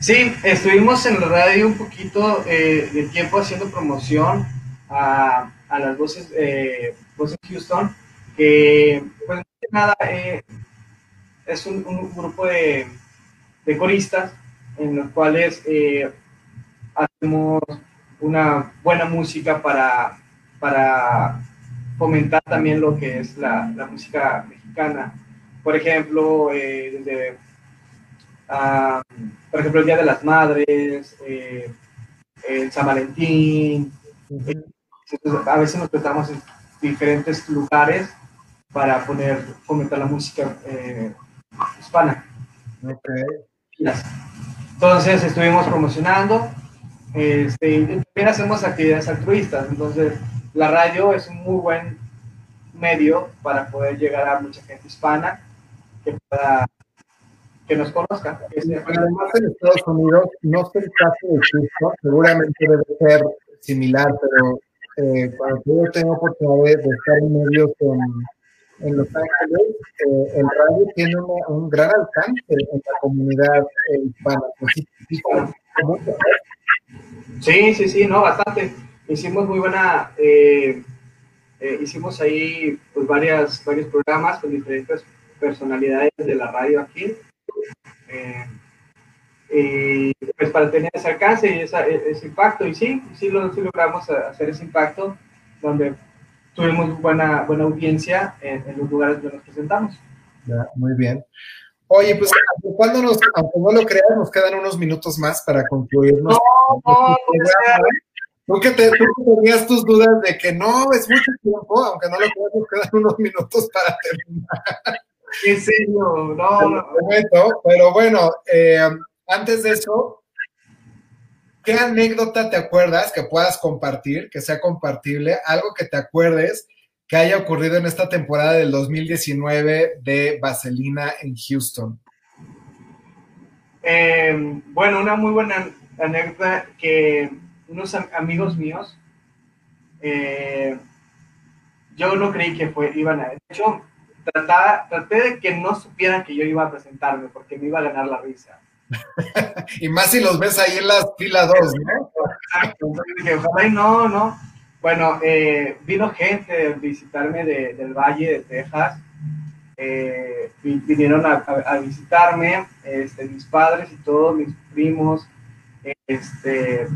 Sí, estuvimos en la radio un poquito eh, de tiempo haciendo promoción a, a las voces, eh, voces Houston, que pues nada, eh, es un, un, grupo de, de coristas en los cuales eh, hacemos una buena música para, para fomentar también lo que es la, la música mexicana. Por ejemplo, eh, desde, uh, por ejemplo, el Día de las Madres, eh, el San Valentín. a veces nos prestamos en diferentes lugares para poner, fomentar la música eh, hispana. Okay. Entonces estuvimos promocionando, este, también hacemos actividades altruistas, entonces la radio es un muy buen medio para poder llegar a mucha gente hispana que pueda que nos conozca. Además en Estados Unidos, no sé el caso de Houston, seguramente debe ser similar, pero eh, cuando yo tengo oportunidad de estar en medios en en Los Ángeles, eh, el radio tiene un gran alcance en la comunidad eh, hispana. Sí, sí, sí, no, bastante. Hicimos muy buena, eh, hicimos ahí pues varias, varios programas con diferentes personalidades de la radio aquí. y pues para tener ese alcance y ese impacto, y sí, sí, lo, sí logramos hacer ese impacto, donde tuvimos buena, buena audiencia en, los lugares donde nos presentamos. muy bien. Oye, pues cuando nos, aunque no lo creas, nos quedan unos minutos más para concluirnos. No, no, Tú que, te, tú tenías tus dudas de que no es mucho tiempo, aunque no lo creas, nos quedan unos minutos para terminar. En serio, no, no. Pero bueno, eh, antes de eso, ¿Qué anécdota te acuerdas que puedas compartir, que sea compartible, algo que te acuerdes que haya ocurrido en esta temporada del 2019 de Vaselina en Houston? Eh, bueno, una muy buena anécdota que unos amigos míos, eh, yo no creí que fue, iban a... De hecho, trataba, traté de que no supieran que yo iba a presentarme porque me iba a ganar la risa. y más si los ves ahí en las fila 2, ¿no? Exacto. Entonces dije, ojalá y no, no. Bueno, eh, vino gente a visitarme de, del Valle de Texas. Eh, vinieron a, a, visitarme, este, mis padres y todos, mis primos, este,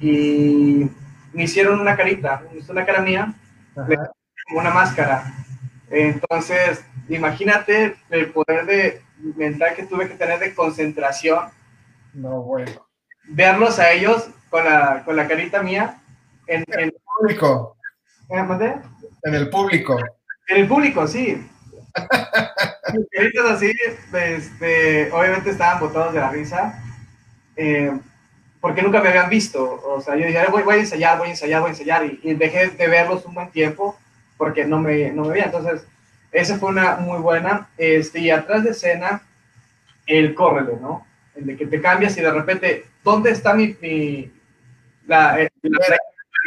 y me hicieron una carita, una cara mía, una máscara. Entonces, imagínate el poder de mental que tuve que tener de concentración. No, bueno. Verlos a ellos con la, con la carita mía en, en el público. ¿Eh, en el público. En el público, sí. así, este, obviamente estaban botados de la risa. Eh, porque nunca me habían visto. O sea, yo dije, voy, voy a ensayar, voy a ensayar, voy a ensayar, y, dejé de verlos un buen tiempo porque no me, no me veía. Entonces, esa fue una muy buena. Este, y atrás de escena, el córrele, ¿no? El de que te cambias y de repente, ¿dónde está mi, mi la, eh, la, la,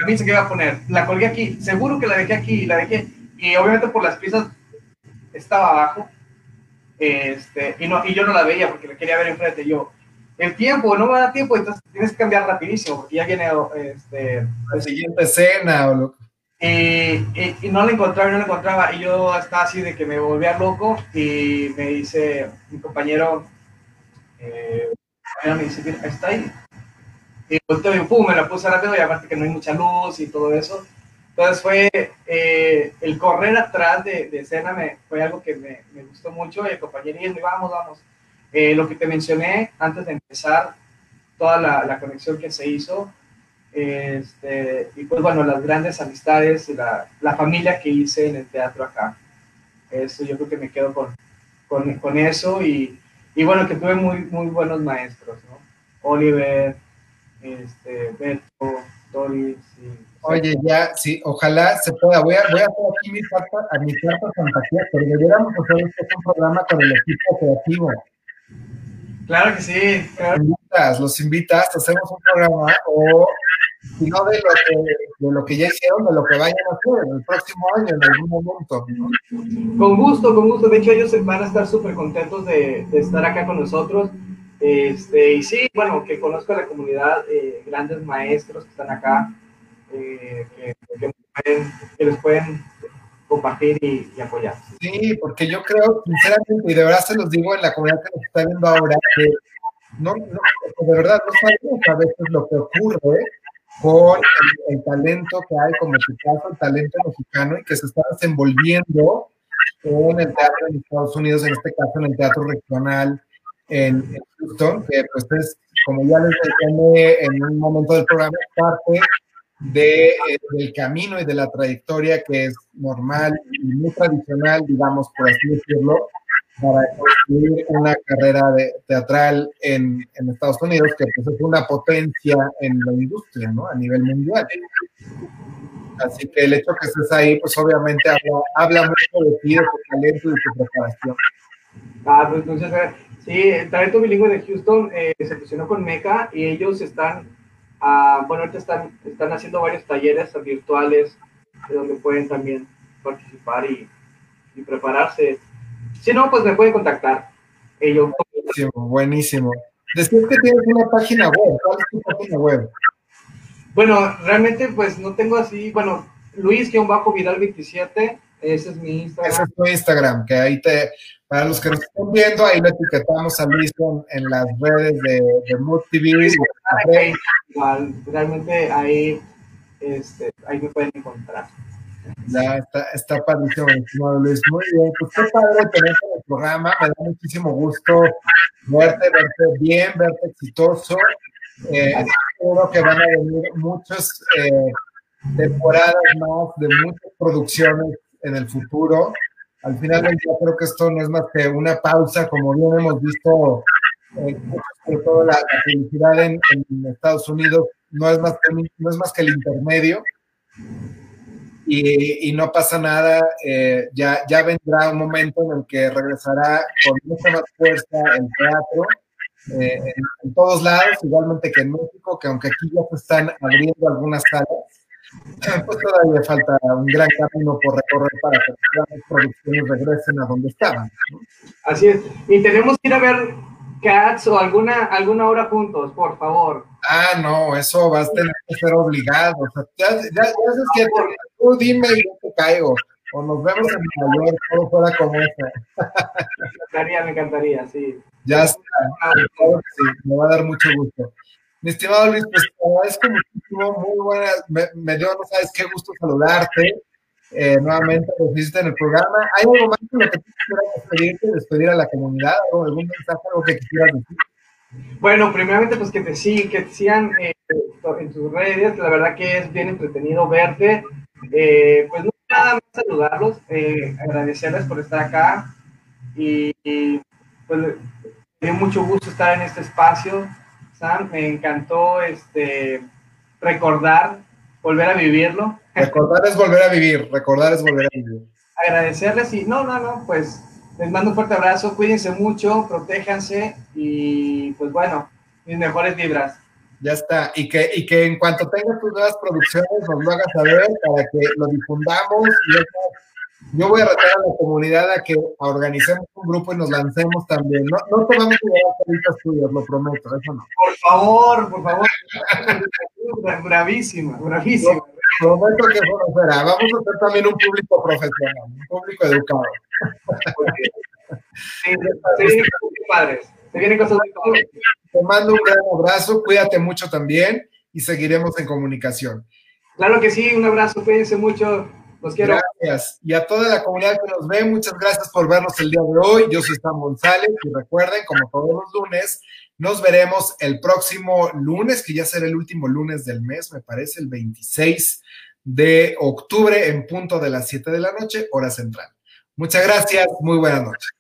camisa que iba a poner? La colgué aquí, seguro que la dejé aquí, la dejé, y obviamente por las piezas estaba abajo, este, y, no, y yo no la veía porque la quería ver enfrente. Yo, el tiempo, no me da tiempo, entonces tienes que cambiar rapidísimo, porque ya viene este, la siguiente escena o lo y, y, no la encontraba y no la encontraba, y yo estaba así de que me volvía loco, y me dice mi compañero, eh, me dice, está ahí. Y pum, me la puse rápido, y aparte que no hay mucha luz y todo eso. Entonces fue eh, el correr atrás de, de escena, me, fue algo que me, me gustó mucho, y el compañero, y vamos, vamos eh, lo que te mencioné antes de empezar, toda la, la conexión que se hizo, este, y pues bueno, las grandes amistades, la, la, familia que hice en el teatro acá. Eso yo creo que me quedo con, con, con eso y, y, bueno, que tuve muy, muy buenos maestros, ¿no? Oliver, este, Beto, Doris. Oye, ya, sí, ojalá se pueda. Voy a, voy a hacer aquí mi carta, a mi carta fantasía, pero deberíamos hacer un programa con el equipo creativo. Claro que sí. Los, invitas, los invitas, hacemos un programa o si no de lo, que, de lo que ya hicieron, de lo que vayan a hacer en el próximo año, en algún momento. Con gusto, con gusto. De hecho, ellos van a estar súper contentos de, de, estar acá con nosotros. Este, y sí, bueno, que conozco a la comunidad, eh, grandes maestros que están acá, eh, que, que, pueden, que les pueden compartir y, apoyar. Sí, porque yo creo, sinceramente, y de verdad se los digo en la comunidad que nos está viendo ahora, que no, no de verdad no sabemos a veces lo que ocurre con el, talento que hay, como tu caso, el talento mexicano, y que se está desenvolviendo en el teatro en Estados Unidos, en este caso en el teatro regional en, Houston, que pues es, como ya les mencioné en un momento del programa, parte de, eh, del camino y de la trayectoria que es normal y muy tradicional, digamos, por así decirlo, para construir una carrera de, teatral en, en, Estados Unidos, que pues es una potencia en la industria, ¿no? A nivel mundial. Así que el hecho que estés ahí, pues obviamente habla, mucho de ti, de tu talento y de tu preparación. Ah, pues entonces, sí, el talento bilingüe de Houston eh, se fusionó con MECA y ellos están Ah, bueno, ahorita están, están haciendo varios talleres virtuales donde pueden también participar y, y prepararse. Si no, pues me pueden contactar. Ellos. Buenísimo, buenísimo. Decir que tienes una página web. ¿Cuál es tu página web? Bueno, realmente pues no tengo así, bueno, Luis-Vidal27, ese es mi Instagram. Ese es tu Instagram, que ahí te, para los que nos están viendo, ahí lo etiquetamos a Luis en, las redes de, de Mood TV. realmente ahí, este, ahí me pueden encontrar. Ya está, está padrísimo, Luis. Muy bien, pues qué padre tenerte en el programa. Me da muchísimo gusto verte, verte bien, verte exitoso. Eh, que van a venir muchas eh, temporadas más de muchas producciones en el futuro al final del día creo que esto no es más que una pausa, como bien hemos visto, eh, sobre todo la, felicidad en, Estados Unidos no es más que, no es más que el intermedio. Y, y no pasa nada, eh, ya, ya vendrá un momento en el que regresará con mucha más fuerza el teatro, eh, en, en, todos lados, igualmente que en México, que aunque aquí ya se están abriendo algunas salas, Pues todavía falta un gran camino por recorrer para que las producciones regresen a donde estaban. Así es. Y tenemos que ir a ver Cats o alguna, alguna hora juntos, por favor. Ah, no, eso va a tener que ser obligado. O sea, ya, ya, ya sabes que tú dime y yo te caigo. O nos vemos en Nueva York, todo fuera como eso. Me encantaría, me encantaría, sí. Ya está. sí, me va a dar mucho gusto. Mi estimado Luis, pues te agradezco muchísimo, muy buena, me, me, dio, no sabes qué gusto saludarte. Eh, nuevamente lo en el programa. ¿Hay algo más en lo que tú quisieras despedirte, despedir a la comunidad o algún mensaje, algo que quisieras decir? Bueno, primeramente, pues que te, sí, que te sigan eh, en tus redes. La verdad que es bien entretenido verte. Eh, pues nada más saludarlos, eh, agradecerles por estar acá y, y pues me dio mucho gusto estar en este espacio. Sam, me encantó este, recordar, volver a vivirlo. Recordar es volver a vivir, recordar es volver a vivir. Agradecerles y no, no, no, pues les mando un fuerte abrazo, cuídense mucho, protéjanse y pues bueno, mis mejores vibras. Ya está, y que, y que en cuanto tengas tus nuevas producciones nos lo hagas saber para que lo difundamos. Y yo voy a retar a la comunidad a que organicemos un grupo y nos lancemos también. No, no a llevar caritas tuyas, lo prometo, eso no. Por favor, por favor. bravísima, bravísima. Prometo que eso no será. Vamos a ser también un público profesional, un público educado. Sí, sí, padres. Se vienen cosas muy. Te mando un gran abrazo, cuídate mucho también y seguiremos en comunicación. Claro que sí, un abrazo, cuídense mucho. Los quiero. Gracias. Y a toda la comunidad que nos ve, muchas gracias por vernos el día de hoy. Yo soy Sam González y recuerden, como todos los lunes, nos veremos el próximo lunes, que ya será el último lunes del mes, me parece, el 26 de octubre en punto de las 7 de la noche, hora central. Muchas gracias, muy buenas noches.